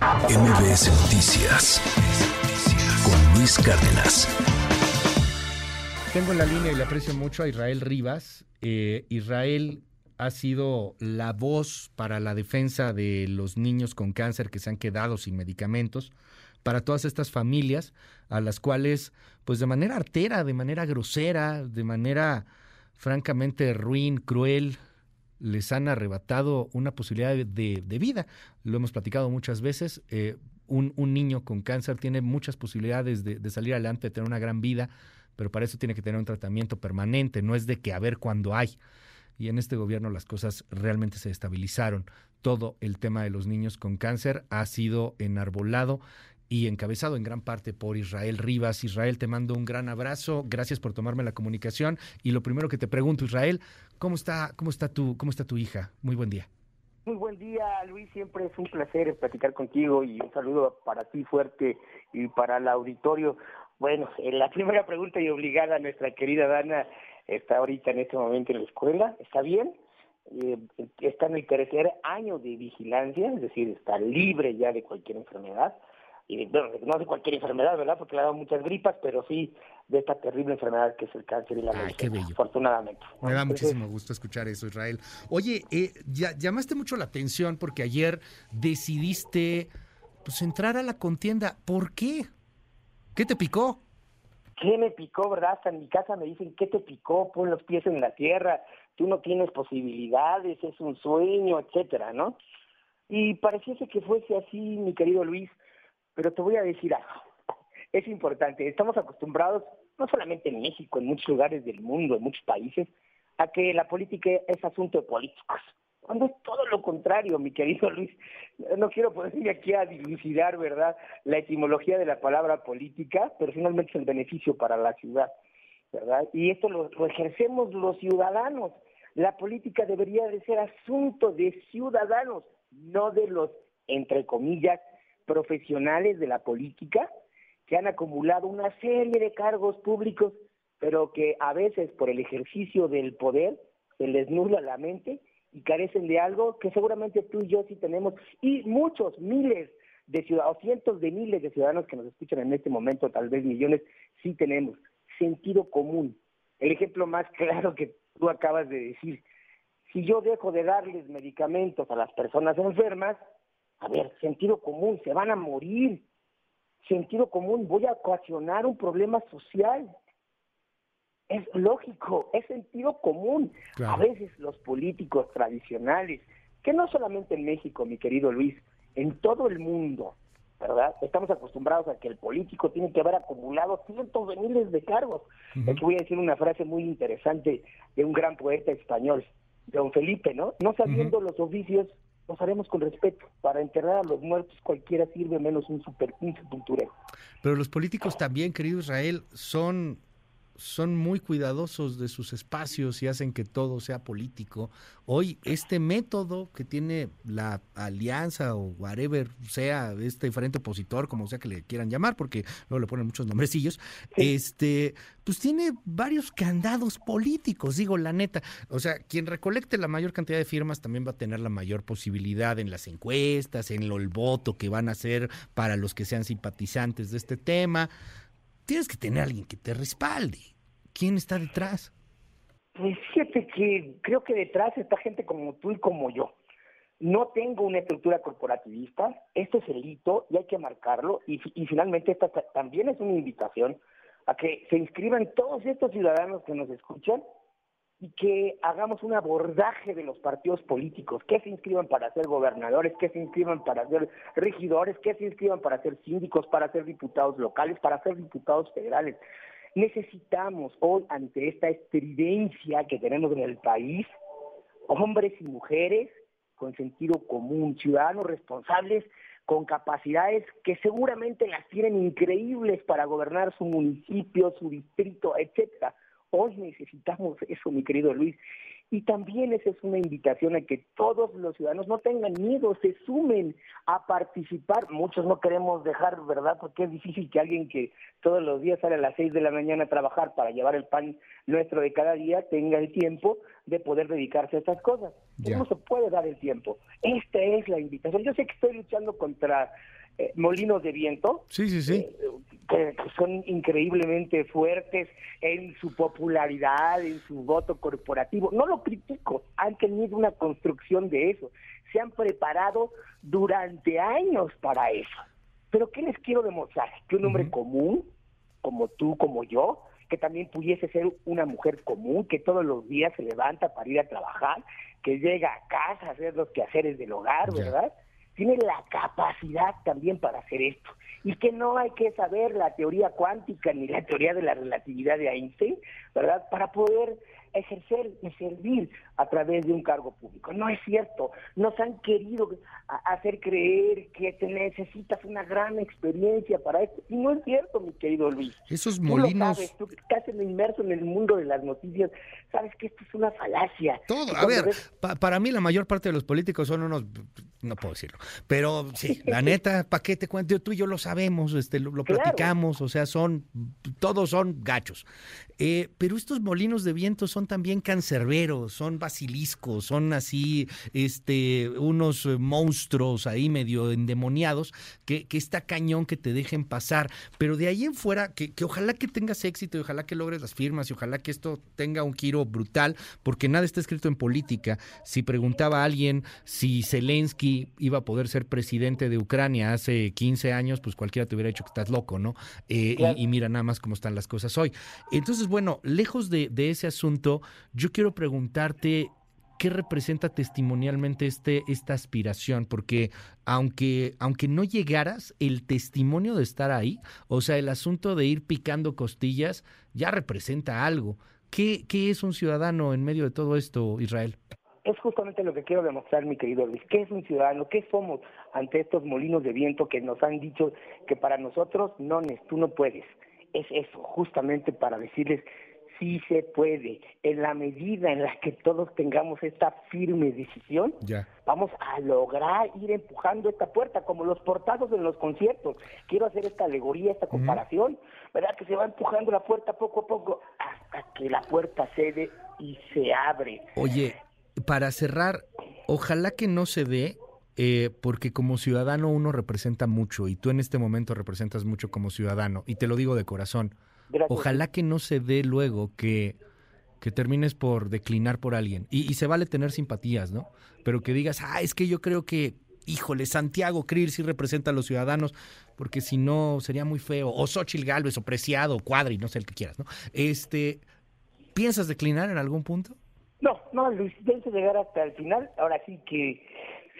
MBS Noticias con Luis Cárdenas. Tengo en la línea y le aprecio mucho a Israel Rivas. Eh, Israel ha sido la voz para la defensa de los niños con cáncer que se han quedado sin medicamentos, para todas estas familias a las cuales, pues de manera artera, de manera grosera, de manera francamente ruin, cruel, les han arrebatado una posibilidad de, vida. Lo hemos platicado muchas veces. Eh, un, niño con cáncer tiene muchas posibilidades de, de, salir adelante, de tener una gran vida, pero para eso tiene que tener un tratamiento permanente, no es de que a ver cuándo hay. Y en este gobierno las cosas realmente se estabilizaron. Todo el tema de los niños con cáncer ha sido enarbolado y encabezado en gran parte por Israel Rivas. Israel, te mando un gran abrazo. Gracias por tomarme la comunicación. Y lo primero que te pregunto, Israel, ¿cómo está, cómo está tu, cómo está tu hija? Muy buen día. Muy buen día, Luis. Siempre es un placer platicar contigo y un saludo para ti fuerte y para el auditorio. Bueno, la primera pregunta y obligada, nuestra querida Dana está ahorita en este momento en la escuela. ¿Está bien? Eh, está en el tercer año de vigilancia, es decir, está libre ya de cualquier enfermedad y bueno, no de cualquier enfermedad, ¿verdad? Porque le ha dado muchas gripas, pero sí de esta terrible enfermedad que es el cáncer y la Ay, qué bello. afortunadamente. Me da muchísimo gusto escuchar eso, Israel. Oye, eh, ya, llamaste mucho la atención porque ayer decidiste pues entrar a la contienda. ¿Por qué? ¿Qué te picó? ¿Qué me picó, verdad? Hasta en mi casa me dicen, ¿qué te picó? Pon los pies en la tierra, tú no tienes posibilidades, es un sueño, etcétera, ¿no? Y pareciese que fuese así, mi querido Luis, pero te voy a decir algo. Es importante, estamos acostumbrados, no solamente en México, en muchos lugares del mundo, en muchos países, a que la política es asunto de políticos. Cuando es todo lo contrario, mi querido Luis. No quiero ponerme aquí a dilucidar, ¿verdad?, la etimología de la palabra política, pero finalmente es el beneficio para la ciudad, ¿verdad? Y esto lo, lo ejercemos los ciudadanos. La política debería de ser asunto de ciudadanos, no de los, entre comillas, profesionales de la política que han acumulado una serie de cargos públicos, pero que a veces por el ejercicio del poder se les nubla la mente y carecen de algo que seguramente tú y yo sí tenemos, y muchos, miles de ciudadanos, cientos de miles de ciudadanos que nos escuchan en este momento, tal vez millones, sí tenemos sentido común. El ejemplo más claro que tú acabas de decir, si yo dejo de darles medicamentos a las personas enfermas, a ver, sentido común, se van a morir. Sentido común, voy a ocasionar un problema social. Es lógico, es sentido común. A veces los políticos tradicionales, que no solamente en México, mi querido Luis, en todo el mundo, ¿verdad? Estamos acostumbrados a que el político tiene que haber acumulado cientos de miles de cargos. Aquí voy a decir una frase muy interesante de un gran poeta español, don Felipe, ¿no? No sabiendo los oficios, los haremos con respeto. Para enterrar a los muertos cualquiera sirve menos un, super, un. Pero los políticos también, querido Israel, son son muy cuidadosos de sus espacios y hacen que todo sea político. Hoy este método que tiene la alianza o whatever sea este diferente opositor, como sea que le quieran llamar, porque luego le ponen muchos nombrecillos, este, pues tiene varios candados políticos, digo la neta. O sea, quien recolecte la mayor cantidad de firmas también va a tener la mayor posibilidad en las encuestas, en lo, el voto que van a hacer para los que sean simpatizantes de este tema tienes que tener a alguien que te respalde. ¿Quién está detrás? Pues fíjate que creo que detrás está gente como tú y como yo. No tengo una estructura corporativista, esto es el hito y hay que marcarlo. Y, finalmente esta también es una invitación a que se inscriban todos estos ciudadanos que nos escuchan y que hagamos un abordaje de los partidos políticos, que se inscriban para ser gobernadores, que se inscriban para ser regidores, que se inscriban para ser síndicos, para ser diputados locales, para ser diputados federales. Necesitamos hoy, ante esta estridencia que tenemos en el país, hombres y mujeres con sentido común, ciudadanos responsables con capacidades que seguramente las tienen increíbles para gobernar su municipio, su distrito, etcétera Hoy necesitamos eso, mi querido Luis. Y también esa es una invitación a que todos los ciudadanos no tengan miedo, se sumen a participar. Muchos no queremos dejar, ¿verdad? Porque es difícil que alguien que todos los días sale a las seis de la mañana a trabajar para llevar el pan nuestro de cada día tenga el tiempo de poder dedicarse a estas cosas. ¿Cómo se puede dar el tiempo? Esta es la invitación. Yo sé que estoy luchando contra eh, molinos de viento. Sí, sí, sí. Eh, que, son increíblemente fuertes en su popularidad, en su voto corporativo. No lo critico, han tenido una construcción de eso. Se han preparado durante años para eso. Pero ¿qué les quiero demostrar? Que un hombre común, como tú, como yo, que también pudiese ser una mujer común, que todos los días se levanta para ir a trabajar, que llega a casa a hacer los quehaceres del hogar, ¿verdad? Tiene la capacidad también para hacer esto. Y que no hay que saber la teoría cuántica ni la teoría de la relatividad de Einstein, ¿verdad? Para poder ejercer y servir a través de un cargo público. No es cierto. Nos han querido hacer creer que te necesitas una gran experiencia para esto. Y no es cierto, mi querido Luis. Esos molinos. Tú, sabes, tú que estás inmerso en el mundo de las noticias, sabes que esto es una falacia. Todo. A ver, para mí la mayor parte de los políticos son unos. No puedo decirlo. Pero sí, la neta, ¿para qué te cuento? Tú y yo lo sabemos, este, lo, platicamos, o sea, son. Todos son gachos. Eh, pero estos molinos de viento son también cancerberos, son basiliscos, son así, este, unos monstruos ahí medio endemoniados, que, que está cañón que te dejen pasar. Pero de ahí en fuera, que, que ojalá que tengas éxito y ojalá que logres las firmas y ojalá que esto tenga un giro brutal, porque nada está escrito en política. Si preguntaba a alguien si Zelensky iba a poder ser presidente de Ucrania hace 15 años, pues cualquiera te hubiera dicho que estás loco, ¿no? Eh, y, y, mira nada más cómo están las cosas hoy. Entonces, bueno, lejos de, de ese asunto, yo quiero preguntarte ¿qué representa testimonialmente este, esta aspiración? Porque aunque, aunque no llegaras, el testimonio de estar ahí, o sea, el asunto de ir picando costillas, ya representa algo. ¿Qué, qué es un ciudadano en medio de todo esto, Israel? Es justamente lo que quiero demostrar, mi querido Luis. ¿Qué es un ciudadano? ¿Qué somos ante estos molinos de viento que nos han dicho que para nosotros, no, tú no puedes? Es eso, justamente para decirles sí se puede. En la medida en la que todos tengamos esta firme decisión, vamos a lograr ir empujando esta puerta, como los portados en los conciertos. Quiero hacer esta alegoría, esta comparación, ¿verdad? Que se va empujando la puerta poco a poco hasta que la puerta cede y se abre. Oye, para cerrar, ojalá que no se dé eh, porque como ciudadano uno representa mucho y tú en este momento representas mucho como ciudadano y te lo digo de corazón. Ojalá que no se dé luego que, que termines por declinar por alguien. Y, se vale tener simpatías, ¿no? Pero que digas, ah, es que yo creo que, híjole, Santiago Krill sí representa a los ciudadanos, porque si no sería muy feo. O Xochil Gálvez, o Preciado, o Cuadri, no sé el que quieras, ¿no? Este, ¿Piensas declinar en algún punto? No, Luis, pienso llegar hasta el final. Ahora sí que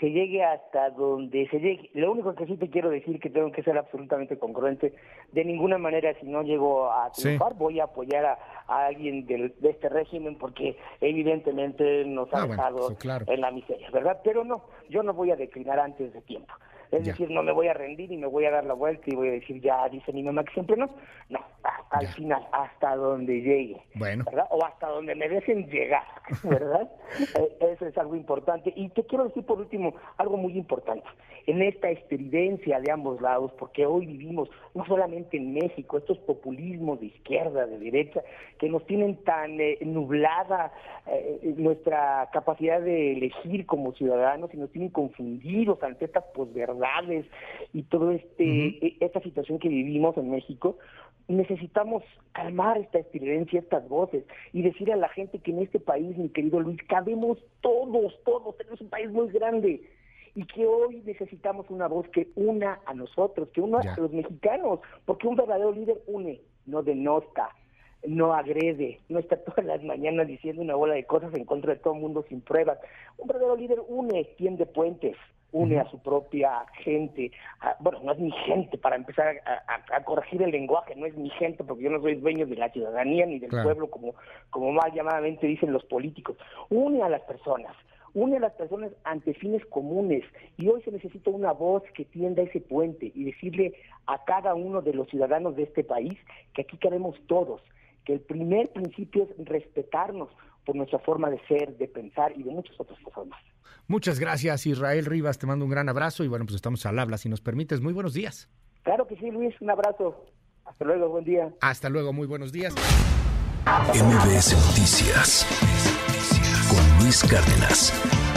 se llegue hasta donde se llegue. Lo único que sí te quiero decir que tengo que ser absolutamente congruente. De ninguna manera, si no llego a triunfar, voy a apoyar a, alguien de este régimen porque evidentemente nos ha ah, dejado en la miseria, ¿verdad? Pero no, yo no voy a declinar antes de tiempo. Es decir, no me voy a rendir y me voy a dar la vuelta y voy a decir, ya dice mi mamá que siempre no. No, el final, hasta donde llegue. Bueno. ¿verdad? O hasta donde me dejen llegar, ¿verdad? Eh, eso es algo importante. Y te quiero decir por último algo muy importante. En esta estridencia de ambos lados, porque hoy vivimos no solamente en México, estos populismos de izquierda, de derecha, que nos tienen tan eh, nublada eh, nuestra capacidad de elegir como ciudadanos y nos tienen confundidos ante estas posverdades y todo este e, esta situación que vivimos en México, necesitamos calmar esta estridencia, estas voces y decir a la gente que en este país, mi querido Luis, cabemos todos, todos, tenemos un país muy grande y que hoy necesitamos una voz que una a nosotros, que una a los mexicanos, porque un verdadero líder une, no denota, no agrede, no está todas las mañanas diciendo una bola de cosas en contra de todo el mundo sin pruebas. Un verdadero líder une, tiende puentes, une a su propia gente. bueno, no es mi gente, para empezar a, corregir el lenguaje, no es mi gente, porque yo no soy dueño de la ciudadanía ni del pueblo, como, como más llamadamente dicen los políticos. Une a las personas, une a las personas ante fines comunes. Y hoy se necesita una voz que tienda ese puente y decirle a cada uno de los ciudadanos de este país que aquí queremos todos, que el primer principio es respetarnos por nuestra forma de ser, de pensar y de muchas otras cosas más. Muchas gracias, Israel Rivas. Te mando un gran abrazo y bueno, pues estamos al habla, si nos permites. Muy buenos días. Claro que sí, Luis. Un abrazo. Hasta luego, buen día. Hasta luego, muy buenos días. MBS Noticias con Luis Cárdenas.